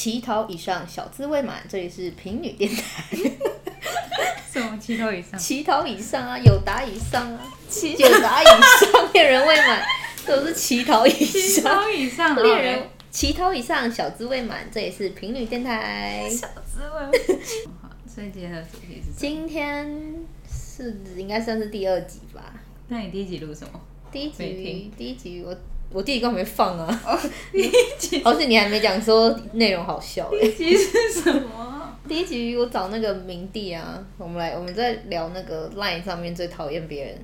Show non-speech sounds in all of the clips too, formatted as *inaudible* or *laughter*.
乞讨以上，小资未满，这里是平女电台。什么乞讨以上？乞讨以上啊，有达以上啊，有答以上，恋人未满，都是乞讨以七上。头以上，恋人乞讨以上，小资未满，这也是平女电台。小滋味。好，所以今天的主题是？今天是应该算是第二集吧？那你第一集录什么？第一集，第一集我我第一集根本没放啊，第一集，*laughs* 而且你还没讲说内容好笑哎、第一集是什么？*laughs* 第一集我找那个明帝啊，我们来我们在聊那个 LINE 上面最讨厌别人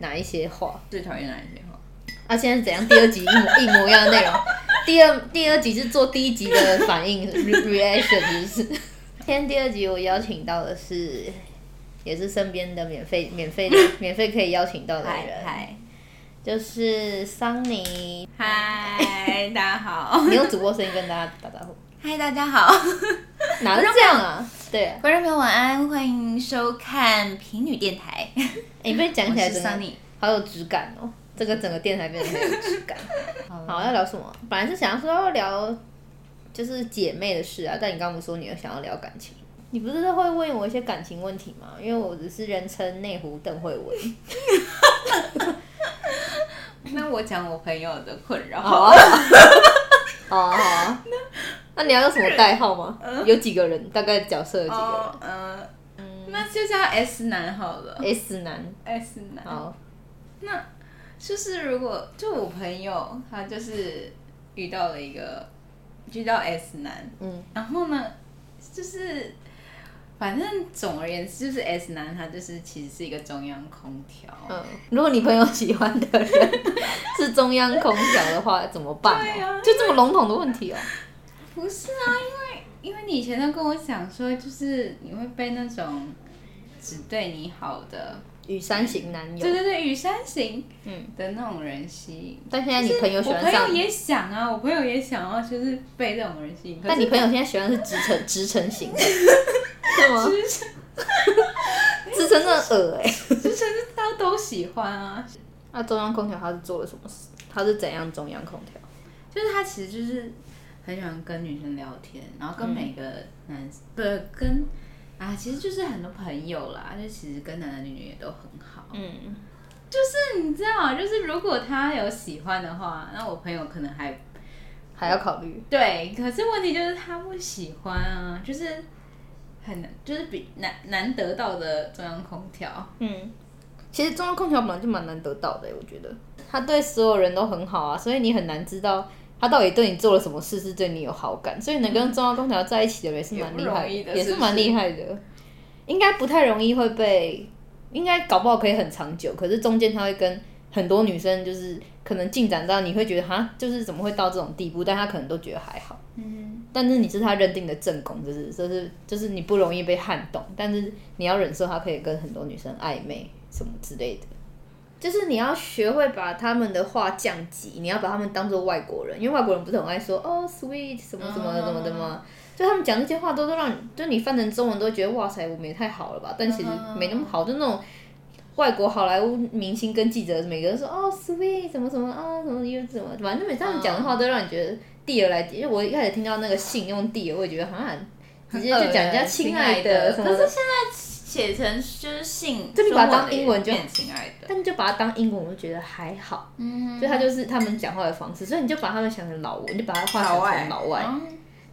哪一些话最讨厌哪一些话？啊？现在是怎样？第二集一模一模一样的内容，*laughs* 第二第二集是做第一集的反应 re- reaction，是不是？今天第二集我邀请到的是，也是身边的免费免费的免费可以邀请到的嗨人，嗨就是桑尼。嗨，大家好。你用主播声音跟大家打招呼，嗨，大家好。哪是这样啊？对啊，观众朋友晚安，欢迎收看平女电台。欸你被讲起来真的 Sunny 好有质感哦，这个整个电台变得很有质感。*laughs* 好，要聊什么？本来是想要说要聊就是姐妹的事啊，但你刚刚不是说你又想要聊感情，你不是会问我一些感情问题吗？因为我只是人称内湖邓慧文。*laughs* 那我讲我朋友的困扰。好啊，好 *laughs* 啊，好啊。那你要用什么代号吗？有几个人？大概角色有几个哦，嗯，那就叫 S 男好了。？S 男。S 男。好，那就是如果就我朋友他就是遇到了一个遇到 S 男，嗯，然后呢，就是反正总而言之，就是 S 男他就是其实是一个中央空调。嗯，如果你朋友喜欢的人是中央空调的话，怎么办、就这么笼统的问题哦、不是啊，因为因为你以前都跟我讲说，就是你会被那种只对你好的，雨山型男友对，对对，雨山型嗯，的那种人吸引。但现在你朋友喜我欢上，朋友也想啊，我朋友也想要就是被这种人吸引。但你朋友现在喜欢的是直成直成型的，*laughs* 是吗？支撑直橙真的恶哎、支撑是大家都喜欢啊，那中央空调他是做了什么事？他是怎样中央空调？就是他其实就是很喜欢跟女生聊天，然后跟嗯每个男不跟啊，其实就是很多朋友啦，就其实跟男男女女也都很好。嗯，就是你知道，就是如果他有喜欢的话，那我朋友可能还还要考虑。对，可是问题就是他不喜欢啊，就是很难，就是比难难得到的中央空调。嗯，其实中央空调本来就蛮难得到的、我觉得。他对所有人都很好啊，所以你很难知道他到底对你做了什么事是对你有好感，所以能跟中央空调在一起的人也是蛮厉害的也是蛮厉害的，应该不太容易会被，应该搞不好可以很长久，可是中间他会跟很多女生就是可能进展到你会觉得哈，就是怎么会到这种地步，但他可能都觉得还好。嗯，但是你是他认定的正宫，就是就是就是你不容易被撼动，但是你要忍受他可以跟很多女生暧昧什么之类的，就是你要学会把他们的话降级，你要把他们当做外国人，因为外国人不是很爱说哦 sweet 什么什么什么的吗？就他们讲那些话都都让，就你翻成中文都会觉得哇塞，我们也太好了吧？但其实没那么好，就那种外国好莱坞明星跟记者每个人说哦 sweet 什么什么啊什么又怎么，反正每次他们讲的话都让你觉得 dear 来，因为我一开始听到那个姓用 dear，我也觉得好像直接就讲人家亲爱的什么可是，现在写成就是姓，就你把它当英文就变亲爱的。但就把它当英文，我就觉得还好。嗯，就他就是他们讲话的方式，所以你就把他们想成老文，你就把他话想老外成老外，嗯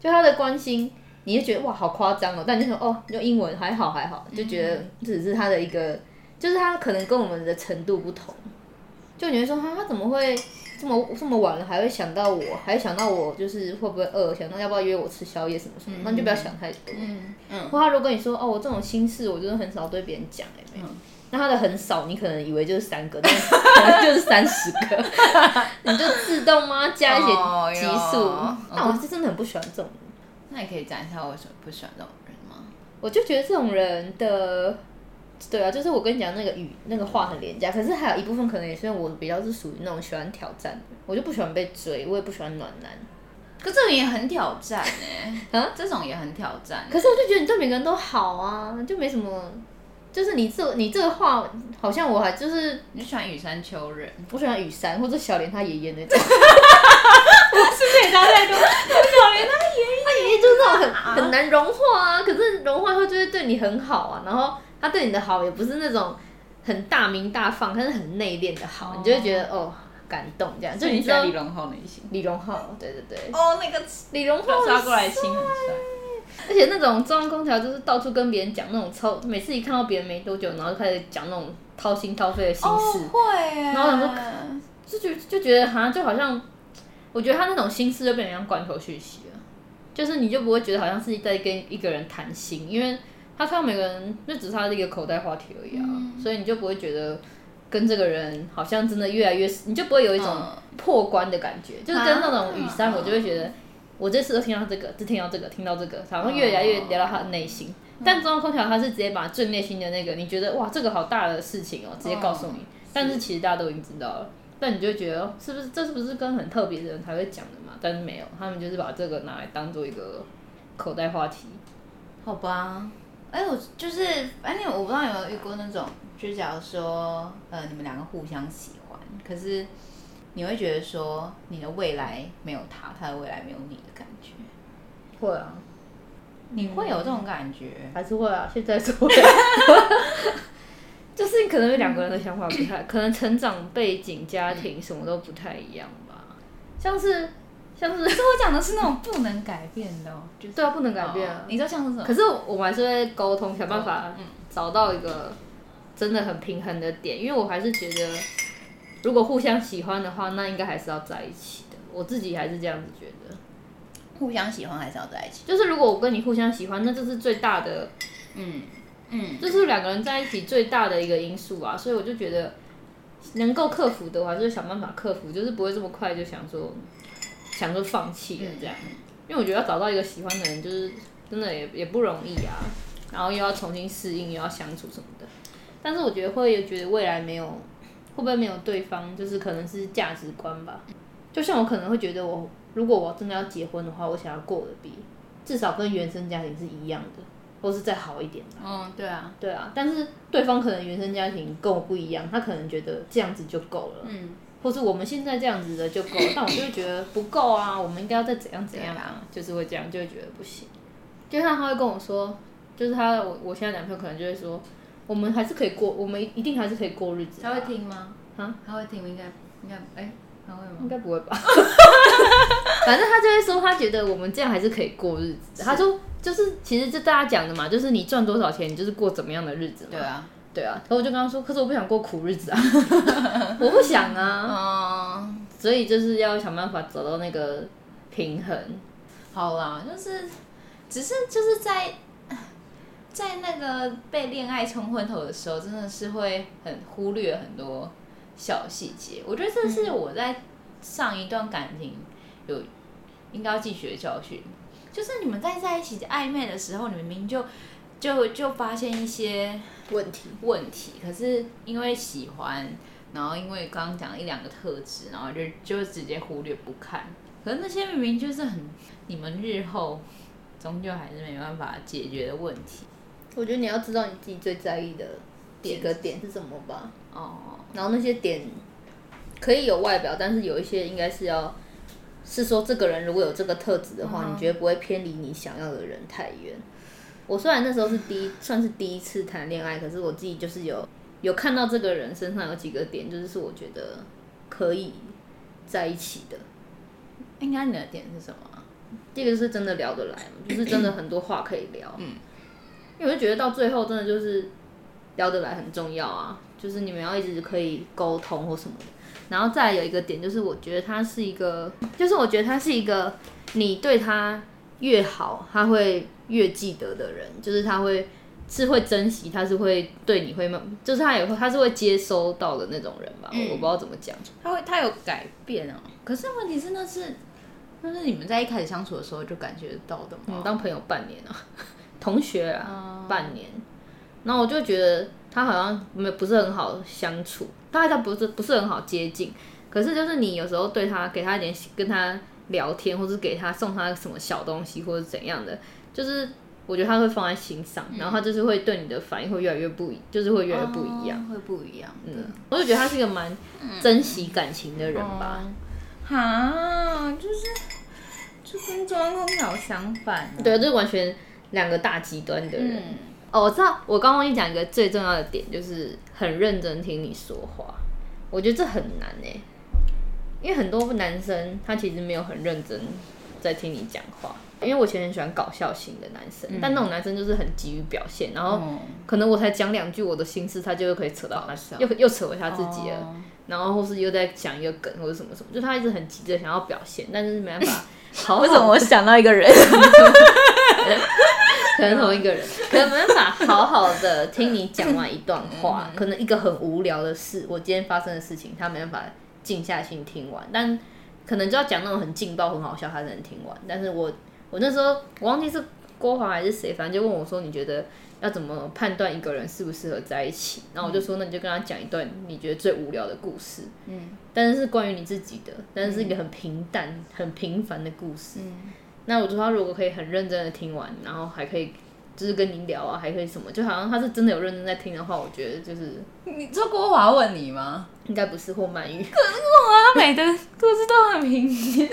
就他的关心，你就觉得哇好夸张哦，但你就说哦用英文还好还好，就觉得这只是他的一个，就是他可能跟我们的程度不同，就你会说他他怎么会 *laughs* 这么这么晚了还会想到我，还会想到我就是会不会饿，想到要不要约我吃宵夜什么什么，那你就不要想太多。嗯嗯，或他如果跟你说哦我这种心事我真的很少对别人讲哎、没有。那他的很少，你可能以为就是三个，但可能 *laughs* 就是三十个，*laughs* 你就自动吗加一哦些级数？哟那我是真的很不喜欢这种人，那你可以讲一下为什么不喜欢这种人吗？我就觉得这种人的，对啊，就是我跟你讲那个语那个话很廉价，可是还有一部分可能也是因为我比较是属于那种喜欢挑战的，我就不喜欢被追，我也不喜欢暖男。可 *laughs* 这种也很挑战哎、啊这种也很挑战。可是我就觉得你对每个人都好啊，就没什么，就是你这你这个话好像我还就是你喜欢羽山丘人，我喜欢雨山或者小莲他爷爷那种。是不是也差太多？小莲他爷他那种很很难融化啊。可是融化后就会对你很好啊，然后他对你的好也不是那种很大名大放，他是很内敛的好，你就会觉得哦感动这样。就你喜欢李荣浩类型。李荣浩，对对对，哦，那个李荣浩抓过来亲很帅。而且那种中央空调就是到处跟别人讲那种超，每次一看到别人没多久，然后就开始讲那种掏心掏肺的心事，会耶。然后我想说就觉就觉得好像就好像，我觉得他那种心事就变成像罐头讯息了，就是你就不会觉得好像是在跟一个人谈心，因为他看到每个人那只是他的一个口袋话题而已啊，所以你就不会觉得跟这个人好像真的越来越，你就不会有一种嗯破关的感觉，就是跟那种雨山，啊我就会觉得。我这次都听到这个，只听到这个，听到这个，好像越来越聊到他的内心。但中央空调他是直接把最内心的那个，你觉得哇，这个好大的事情哦，直接告诉你。但是其实大家都已经知道了，但你就觉得哦是不是这是不是跟很特别的人才会讲的嘛？但是没有，他们就是把这个拿来当做一个口袋话题。好吧，哎，我就是，反正我不知道有没有遇过那种，就假如说，呃，你们两个互相喜欢，可是你会觉得说，你的未来没有他，他的未来没有你的感觉，会啊，你会有这种感觉？还是会啊，现在是会、*laughs* 就是可能两个人的想法不太，可能成长背景、家庭什么都不太一样吧。像是像是可是我讲的是那种不能改变的哦，就是对啊，不能改变啊哦。你知道像是什么？可是我们还是会沟通，想办法嗯找到一个真的很平衡的点，因为我还是觉得，如果互相喜欢的话，那应该还是要在一起的。我自己还是这样子觉得，互相喜欢还是要在一起？就是如果我跟你互相喜欢，那这是最大的，嗯嗯，这是两个人在一起最大的一个因素啊。所以我就觉得，能够克服的，话，就是想办法克服，就是不会这么快就想说想说放弃了这样。因为我觉得要找到一个喜欢的人，就是真的也也不容易啊。然后又要重新适应，又要相处什么的。但是我觉得会觉得未来没有，会不会没有对方，就是可能是价值观吧。就像我可能会觉得我，如果我真的要结婚的话，我想要过得比至少跟原生家庭是一样的，或是再好一点的。嗯，对啊，对啊，但是对方可能原生家庭跟我不一样，他可能觉得这样子就够了，嗯，或是我们现在这样子的就够了，但我就会觉得不够啊，我们应该要再怎样怎样啊，就是会这样，就会觉得不行。就像他会跟我说，就是他我我现在男朋友可能就会说，我们还是可以过，我们一定还是可以过日子、他会，听吗？啊？他会听？应该应该，哎，他会吗应？该不会吧？*laughs* 反正他就会说，他觉得我们这样还是可以过日子。他说，就是其实就大家讲的嘛，就是你赚多少钱，你就是过怎么样的日子嘛。对啊，对啊，可我就跟他说，可是我不想过苦日子啊，*laughs* 我不想啊，嗯，所以就是要想办法找到那个平衡。好啦，就是只是就是在在那个被恋爱冲昏头的时候，真的是会很忽略很多小细节。我觉得这是我在上一段感情有应该要汲取的教训，就是你们在在一起暧昧的时候，你们明明就就就发现一些问题，问题，可是因为喜欢，然后因为刚刚讲了一两个特质，然后就就直接忽略不看。可是那些明明就是很你们日后终究还是没办法解决的问题。我觉得你要知道你自己最在意的几个点是什么吧，哦，然后那些点可以有外表，但是有一些应该是要是说这个人如果有这个特质的话，嗯你觉得不会偏离你想要的人太远。我虽然那时候是第一，算是第一次谈恋爱，可是我自己就是有有看到这个人身上有几个点，就是是我觉得可以在一起的。应该你的点是什么啊？第一个是真的聊得来嘛，就是真的很多话可以聊。嗯，因为我就觉得到最后真的就是聊得来很重要啊，就是你们要一直可以沟通或什么的。然后再有一个点就是，我觉得他是一个，就是我觉得他是一个你对他越好，他会越记得的人，就是他会是会珍惜，他是会对你会慢，就是他也会他是会接收到的那种人吧，嗯我不知道怎么讲。他会他有改变哦，可是问题是那是那是你们在一开始相处的时候就感觉到的吗？我们当朋友半年啊，*laughs* 同学啊，哦半年。然后我就觉得他好像没不是很好相处，大概他不是不是很好接近。可是就是你有时候对他给他一点跟他聊天，或是给他送他什么小东西或者怎样的，就是我觉得他会放在心上，然后他就是会对你的反应会越来越不一，就是会越来越不一样。哦会不一样的。嗯，我就觉得他是一个蛮珍惜感情的人吧。哈，就是就就跟中央空调相反、啊。对，就是完全两个大极端的人。嗯，哦，我知道，我刚刚跟你讲一个最重要的点，就是很认真听你说话。我觉得这很难哎，因为很多男生他其实没有很认真在听你讲话。因为我以前很喜欢搞笑型的男生，但那种男生就是很急于表现，然后哦可能我才讲两句我的心事，他就又可以扯到他又又扯回他自己了。哦然后或是又在讲一个梗或者什么什么，就他一直很急着想要表现，但是没办法 *laughs* 好好为什么我想到一个人？*laughs* 可能同一个人，可能没办法 *laughs* 好好的听你讲完一段话，可能一个很无聊的事，我今天发生的事情，他没办法静下心听完，但可能就要讲那种很劲爆、很好笑，他才能听完。但是我我那时候我忘记是郭华还是谁，反正就问我说，你觉得要怎么判断一个人适不适合在一起？然后我就说，那你就跟他讲一段你觉得最无聊的故事，嗯但是是关于你自己的，但是是一个很平淡、很平凡的故事。嗯，那我说他如果可以很认真的听完，然后还可以就是跟你聊啊，还可以什么，就好像他是真的有认真在听的话，我觉得就是你说郭华问你吗？应该不是或鳗鱼。他每的故事都很平淡。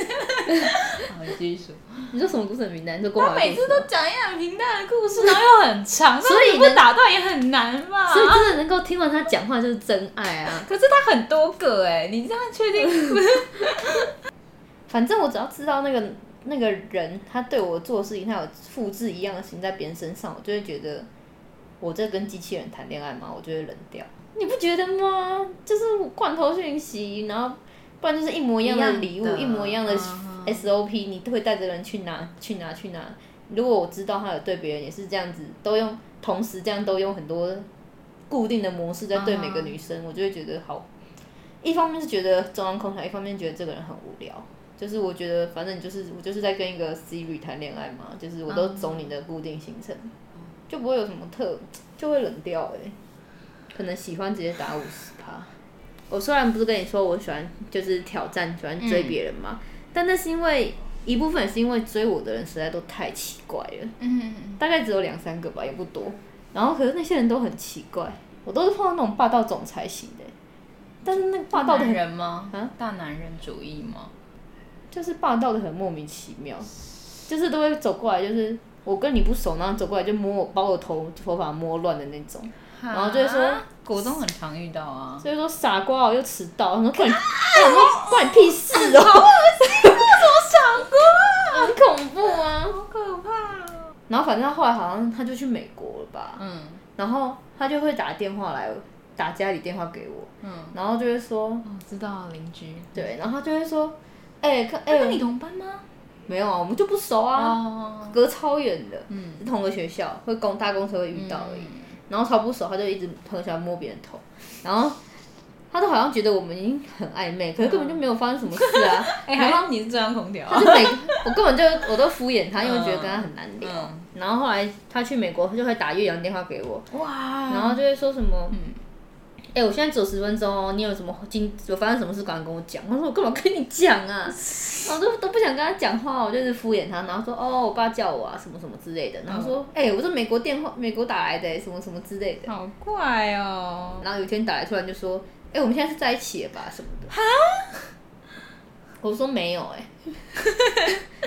*laughs* 好，你继续说。你说什么故事很平淡？你说郭华每次都讲一样很平淡的故事，然后又很长，所以不打断也很难吧？所以真的能够听完他讲话就是真爱啊！可是他很多个哎，你这样确定？*laughs* 反正我只要知道那个那个人他对我做事情，他有复制一样的事情在别人身上，我就会觉得我在跟机器人谈恋爱吗？我就会冷掉。你不觉得吗？就是罐头讯息，然后不然就是一模一样的礼物，一一模一样的嗯 SOP，你都会带着人去拿去拿去拿。如果我知道他有对别人也是这样子，都用同时这样都用很多固定的模式在对每个女生，我就会觉得好。一方面是觉得中央空调，一方面觉得这个人很无聊。就是我觉得，反正你就是我就是在跟一个 Siri 谈恋爱嘛，就是我都走你的固定行程，就不会有什么特，就会冷掉哎、可能喜欢直接打五十趴。我虽然不是跟你说我喜欢就是挑战，喜欢追别人嘛，但那是因为一部分是因为追我的人实在都太奇怪了，嗯，大概只有两三个吧，也不多。然后可是那些人都很奇怪，我都是碰到那种霸道总裁型的欸、但是那个霸道的人吗？啊大男人主义吗？就是霸道的很莫名其妙，就是都会走过来，就是我跟你不熟，然后走过来就摸我，把我头头发摸乱的那种，然后就会说啊国中很常遇到啊。所以说傻瓜我又迟到，我 *laughs* 说关你，我说关你屁事哦、傻瓜，*laughs* 很恐怖啊。好可怕啊。然后反正他后来好像他就去美国了吧，嗯。然后他就会打电话来，打家里电话给我，嗯，然后就会说，哦，知道了邻居。对，然后他就会说，哎、可，哎、他跟你同班吗？没有啊，我们就不熟啊，哦，隔超远的，嗯，是同个学校，会公搭公车会遇到而已。然后超不熟，他就一直很喜欢摸别人头，然后他都好像觉得我们已经很暧昧，可是根本就没有发生什么事啊。*laughs* 哎，还好你是中央空调。他就每我根本就我都敷衍他，因为觉得跟他很难聊。嗯。然后后来他去美国，他就会打岳阳电话给我，哇，然后就会说什么，嗯哎、我现在只有十分钟哦，你有什么今有发生什么事，赶快跟我讲。我说我干嘛跟你讲啊？然后都都不想跟他讲话，我就是敷衍他，然后说哦，我爸叫我啊，什么什么之类的。然后说，哎、我是美国电话，美国打来的，什么什么之类的。好怪哦。然后有一天打来，突然就说：“哎、我们现在是在一起了吧？什么的。”哈 *laughs* 我说没有、哎，*laughs*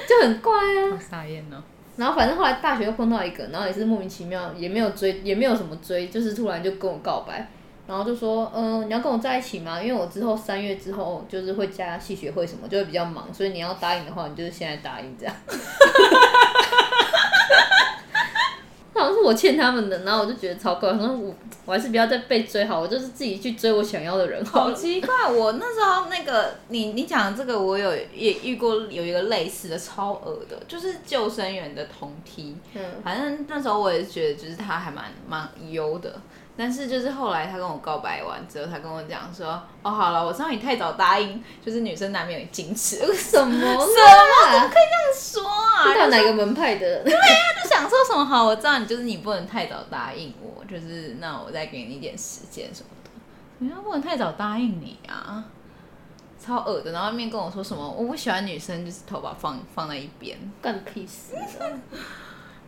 就很怪啊。傻眼了。然后反正后来大学又碰到一个，然后也是莫名其妙，也没有追，也没有什么追，就是突然就跟我告白，然后就说：“嗯、你要跟我在一起吗？因为我之后三月之后就是会加戏学会什么，就会比较忙，所以你要答应的话，你就是现在答应这样。*laughs* ”好像是我欠他们的，然后我就觉得超怪，我说我我还是不要再被追好，我就是自己去追我想要的人好好。奇怪，我那时候那个你你讲这个，我有也遇过有一个类似的超恶的，就是救生员的同梯。嗯，反正那时候我也是觉得，就是他还蛮蛮优的。但是就是后来他跟我告白完之后，他跟我讲说：“哦，好了，我知道你太早答应，就是女生难免有矜持。”我什么可以这样？说啊，不知道哪个门派的人？就想说什么好，我知道你就是你不能太早答应我，就是那我再给你一点时间什么的。你要不能太早答应你啊，超恶的。然后面跟我说什么，我不喜欢女生就是头发放放在一边，干屁事啊！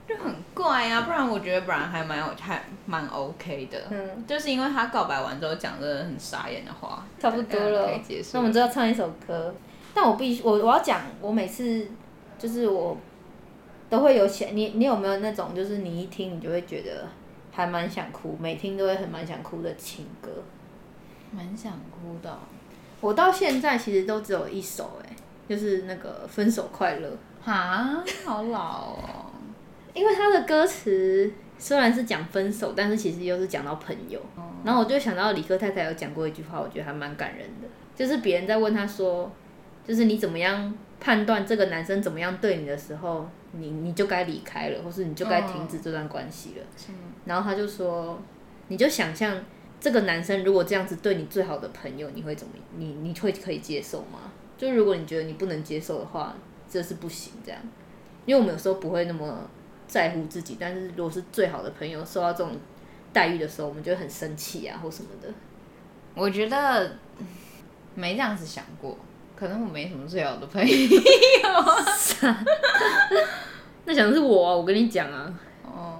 就很怪啊。不然我觉得不然还蛮有还蛮 OK 的，嗯，就是因为他告白完之后讲的很傻眼的话，差不多了可以结束。那我们就要唱一首歌。但我必须，我我要讲，我每次就是我都会有想你，你有没有那种就是你一听你就会觉得还蛮想哭，每听都会很蛮想哭的情歌？蛮想哭的哦。我到现在其实都只有一首、哎，就是那个《分手快乐》，哈，好老哦。因为他的歌词虽然是讲分手，但是其实又是讲到朋友。然后我就想到李克太太有讲过一句话，我觉得还蛮感人的，就是别人在问他说，就是你怎么样判断这个男生怎么样对你的时候，你你就该离开了，或是你就该停止这段关系了。然后他就说，你就想象这个男生如果这样子对你最好的朋友，你会怎么？你你会可以接受吗？就如果你觉得你不能接受的话，这是不行这样。因为我们有时候不会那么在乎自己，但是如果是最好的朋友受到这种待遇的时候，我们就会很生气啊，或什么的。我觉得嗯没这样子想过，可能我没什么最好的朋友。*laughs* 那想的是我啊，我跟你讲啊，哦，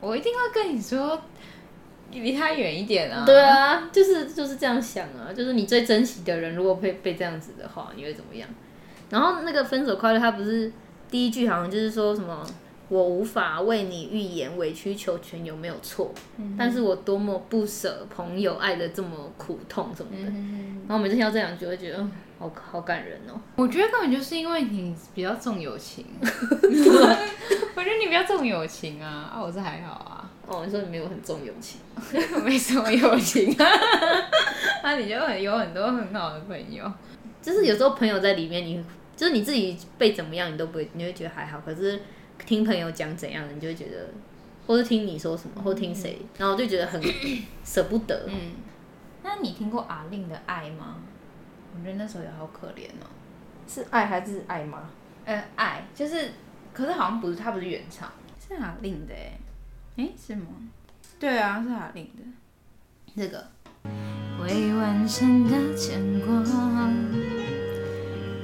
我一定会跟你说，离他远一点啊。对啊，就是就是这样想啊，就是你最珍惜的人，如果被被这样子的话，你会怎么样？然后那个分手快乐，他不是第一句好像就是说什么我无法为你预言委曲求全有没有错，但是我多么不舍朋友爱的这么苦痛什么的。然后每次听到这两句，我会觉得嗯好好感人哦。我觉得根本就是因为你比较重友情，*laughs* 我觉得你比较重友情啊，啊，我是还好啊，哦，你说你没有很重友情，*laughs* 没什么友情啊，那 *laughs* 你就很有很多很好的朋友，就是有时候朋友在里面，你就是你自己被怎么样，你都不会，你会觉得还好。可是听朋友讲怎样，你就会觉得，或是听你说什么，或听谁，然后我就觉得很 *coughs* 舍不得。嗯，那你听过阿令的《爱》吗？我觉得那时候也好可怜哦。是爱还是爱吗？呃，爱就是，可是好像不是，他不是原唱，是阿令的哎，哎是吗？对啊，是阿令的。这个未完成的牵挂，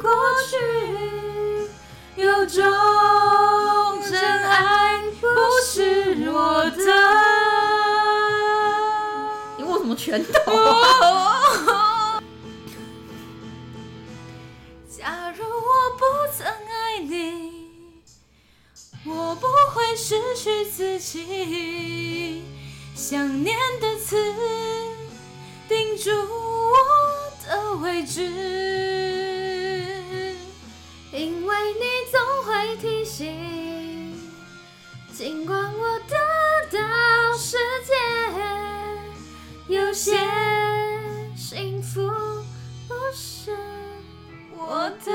过去，有种真爱不是我的。你握什么拳头？假如我不曾爱你，我不会失去自己。想念的刺钉住我的位置，因为你总会提醒，尽管我得到世界，有些幸福不是我的，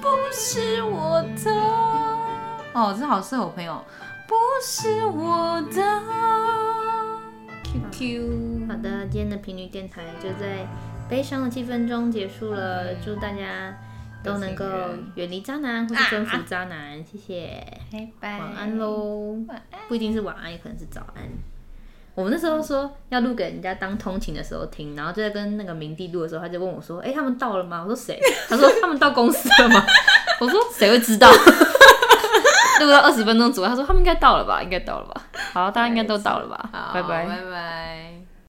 不是我的。哦，这好适合我朋友。不是我的。QQ。好的，今天的频率电台就在悲伤的气氛中结束了。祝大家都能够远离渣男或是征服渣男，谢谢。拜拜。晚安喽。晚安。不一定是晚安，也可能是早安。我们那时候说要录给人家当通勤的时候听，然后就在跟那个明帝录的时候，他就问我说：“哎、他们到了吗？”我说：“谁？” *laughs* 他说：“他们到公司了吗？” *laughs* 我说：“谁会知道？” *laughs* 录到二十分钟左右，他说：“他们应该到了吧？应该到了吧？”好，大家应该都到了吧？好，拜拜。拜拜。